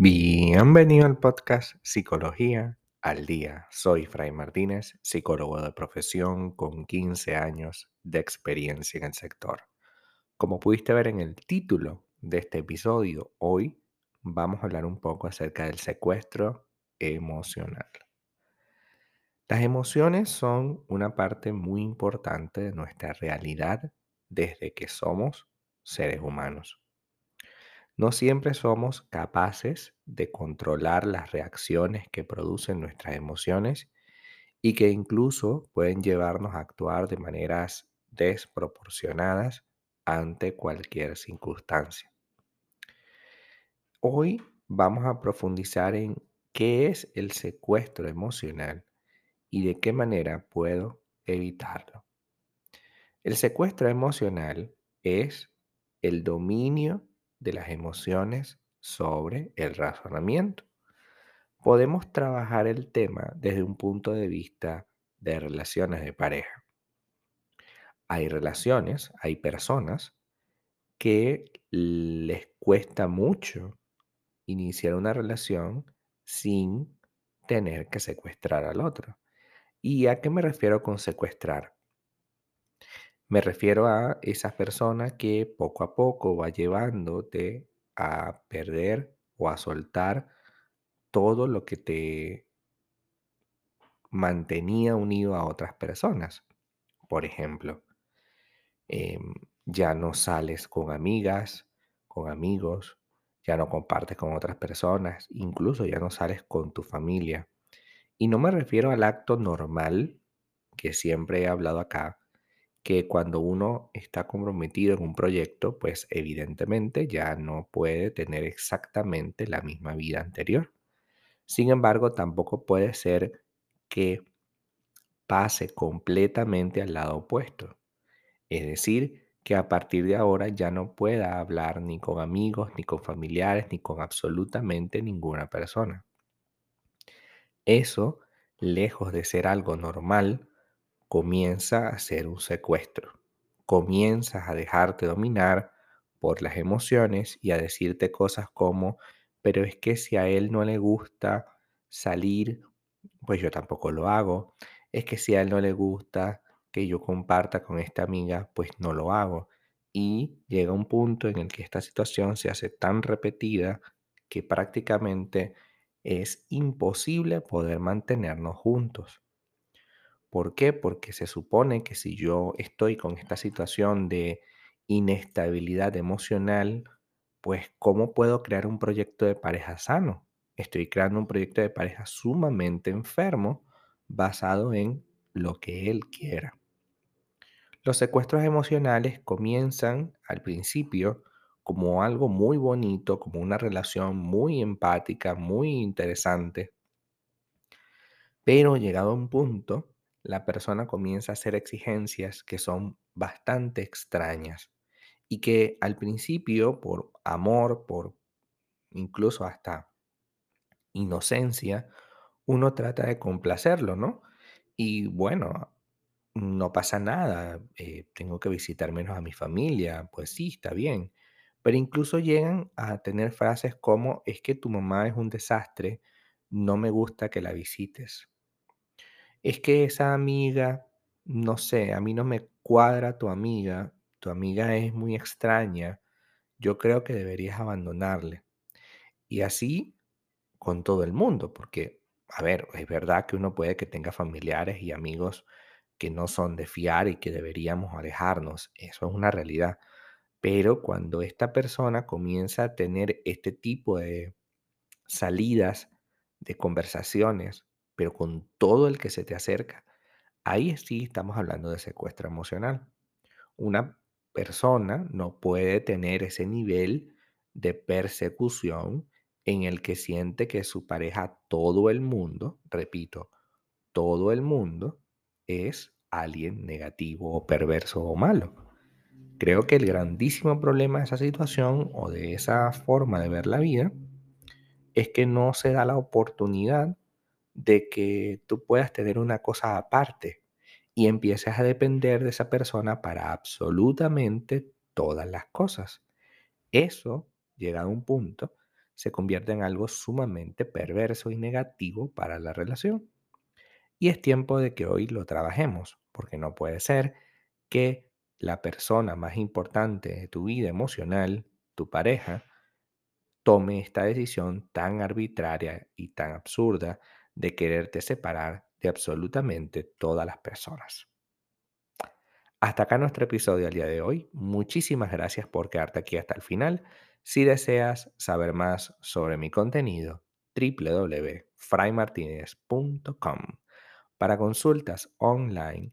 Bienvenido al podcast Psicología al Día. Soy Fray Martínez, psicólogo de profesión con 15 años de experiencia en el sector. Como pudiste ver en el título de este episodio, hoy vamos a hablar un poco acerca del secuestro emocional. Las emociones son una parte muy importante de nuestra realidad desde que somos seres humanos. No siempre somos capaces de controlar las reacciones que producen nuestras emociones y que incluso pueden llevarnos a actuar de maneras desproporcionadas ante cualquier circunstancia. Hoy vamos a profundizar en qué es el secuestro emocional y de qué manera puedo evitarlo. El secuestro emocional es el dominio de las emociones sobre el razonamiento. Podemos trabajar el tema desde un punto de vista de relaciones de pareja. Hay relaciones, hay personas que les cuesta mucho iniciar una relación sin tener que secuestrar al otro. ¿Y a qué me refiero con secuestrar? Me refiero a esa persona que poco a poco va llevándote a perder o a soltar todo lo que te mantenía unido a otras personas. Por ejemplo, em, ya no sales con amigas, con amigos, ya no compartes con otras personas, incluso ya no sales con tu familia. Y no me refiero al acto normal que siempre he hablado acá, que cuando uno está comprometido en un proyecto, pues evidentemente ya no puede tener exactamente la misma vida anterior. Sin embargo, tampoco puede ser que pase completamente al lado opuesto. Es decir, que a partir de ahora ya no pueda hablar ni con amigos, ni con familiares, ni con absolutamente ninguna persona. Eso, lejos de ser algo normal, comienza a ser un secuestro. Comienzas a dejarte dominar por las emociones y a decirte cosas como, pero es que si a él no le gusta salir, pues yo tampoco lo hago. Es que si a él no le gusta que yo comparta con esta amiga, pues no lo hago. Y llega un punto en el que esta situación se hace tan repetida que prácticamente es imposible poder mantenernos juntos. ¿Por qué? Porque se supone que si yo estoy con esta situación de inestabilidad emocional, pues ¿cómo puedo crear un proyecto de pareja sano? Estoy creando un proyecto de pareja sumamente enfermo basado en lo que él quiera. Los secuestros emocionales comienzan al principio como algo muy bonito, como una relación muy empática, muy interesante, pero llegado a un punto la persona comienza a hacer exigencias que son bastante extrañas y que al principio, por amor, por incluso hasta inocencia, uno trata de complacerlo, ¿no? Y bueno, no pasa nada, eh, tengo que visitar menos a mi familia, pues sí, está bien. Pero incluso llegan a tener frases como, es que tu mamá es un desastre, no me gusta que la visites. Es que esa amiga, no sé, a mí no me cuadra tu amiga, tu amiga es muy extraña, yo creo que deberías abandonarle. Y así con todo el mundo, porque, a ver, es verdad que uno puede que tenga familiares y amigos que no son de fiar y que deberíamos alejarnos, eso es una realidad. Pero cuando esta persona comienza a tener este tipo de salidas, de conversaciones, pero con todo el que se te acerca, ahí sí estamos hablando de secuestro emocional. Una persona no puede tener ese nivel de persecución en el que siente que su pareja, todo el mundo, repito, todo el mundo es alguien negativo o perverso o malo. Creo que el grandísimo problema de esa situación o de esa forma de ver la vida es que no se da la oportunidad de que tú puedas tener una cosa aparte y empieces a depender de esa persona para absolutamente todas las cosas. Eso, llegado a un punto, se convierte en algo sumamente perverso y negativo para la relación. Y es tiempo de que hoy lo trabajemos, porque no puede ser que la persona más importante de tu vida emocional, tu pareja, tome esta decisión tan arbitraria y tan absurda de quererte separar de absolutamente todas las personas. Hasta acá nuestro episodio del día de hoy. Muchísimas gracias por quedarte aquí hasta el final. Si deseas saber más sobre mi contenido, www.fraymartinez.com. Para consultas online,